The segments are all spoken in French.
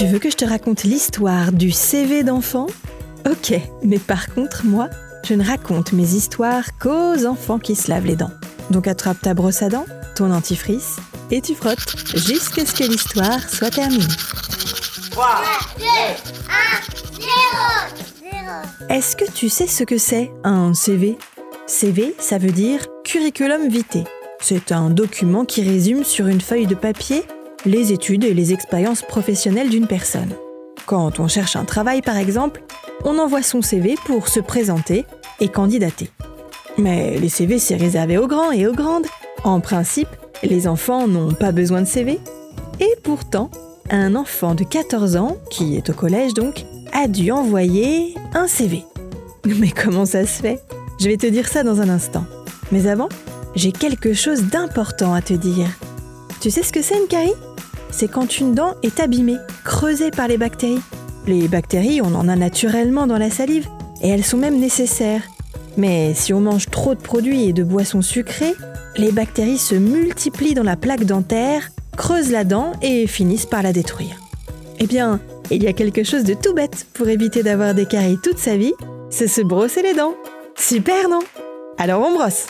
Tu veux que je te raconte l'histoire du CV d'enfant? Ok, mais par contre, moi, je ne raconte mes histoires qu'aux enfants qui se lavent les dents. Donc attrape ta brosse à dents, ton antifrice, et tu frottes jusqu'à ce que l'histoire soit terminée. 3, 2, 1, 0, 0. Est-ce que tu sais ce que c'est un CV CV, ça veut dire curriculum vitae. C'est un document qui résume sur une feuille de papier les études et les expériences professionnelles d'une personne. Quand on cherche un travail, par exemple, on envoie son CV pour se présenter et candidater. Mais les CV, c'est réservé aux grands et aux grandes. En principe, les enfants n'ont pas besoin de CV. Et pourtant, un enfant de 14 ans, qui est au collège donc, a dû envoyer un CV. Mais comment ça se fait? Je vais te dire ça dans un instant. Mais avant, j'ai quelque chose d'important à te dire. Tu sais ce que c'est une C'est quand une dent est abîmée, creusée par les bactéries. Les bactéries, on en a naturellement dans la salive, et elles sont même nécessaires. Mais si on mange trop de produits et de boissons sucrées, les bactéries se multiplient dans la plaque dentaire, creusent la dent et finissent par la détruire. Eh bien, il y a quelque chose de tout bête pour éviter d'avoir des caries toute sa vie, c'est se brosser les dents. Super, non? Alors on brosse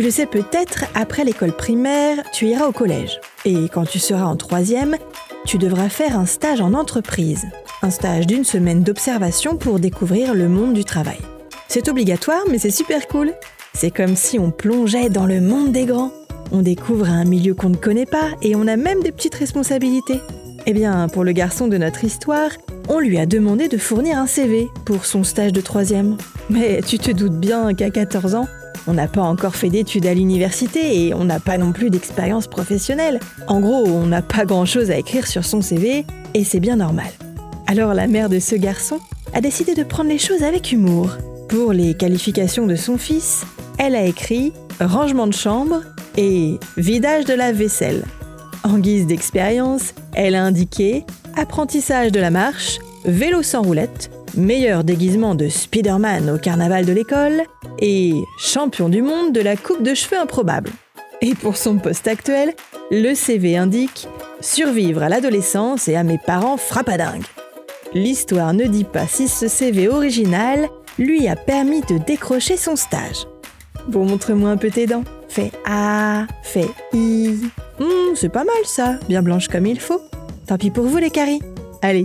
tu le sais peut-être, après l'école primaire, tu iras au collège. Et quand tu seras en troisième, tu devras faire un stage en entreprise. Un stage d'une semaine d'observation pour découvrir le monde du travail. C'est obligatoire, mais c'est super cool. C'est comme si on plongeait dans le monde des grands. On découvre un milieu qu'on ne connaît pas et on a même des petites responsabilités. Eh bien, pour le garçon de notre histoire, on lui a demandé de fournir un CV pour son stage de troisième. Mais tu te doutes bien qu'à 14 ans, on n'a pas encore fait d'études à l'université et on n'a pas non plus d'expérience professionnelle. En gros, on n'a pas grand-chose à écrire sur son CV et c'est bien normal. Alors la mère de ce garçon a décidé de prendre les choses avec humour. Pour les qualifications de son fils, elle a écrit rangement de chambre et vidage de la vaisselle. En guise d'expérience, elle a indiqué apprentissage de la marche, vélo sans roulette, meilleur déguisement de Spider-Man au carnaval de l'école et champion du monde de la coupe de cheveux improbable. Et pour son poste actuel, le CV indique survivre à l'adolescence et à mes parents frappadingues. L'histoire ne dit pas si ce CV original lui a permis de décrocher son stage. Bon, montre-moi un peu tes dents. Fais A, fais I. Hmm, c'est pas mal ça, bien blanche comme il faut. Tant pis pour vous les caries. Allez,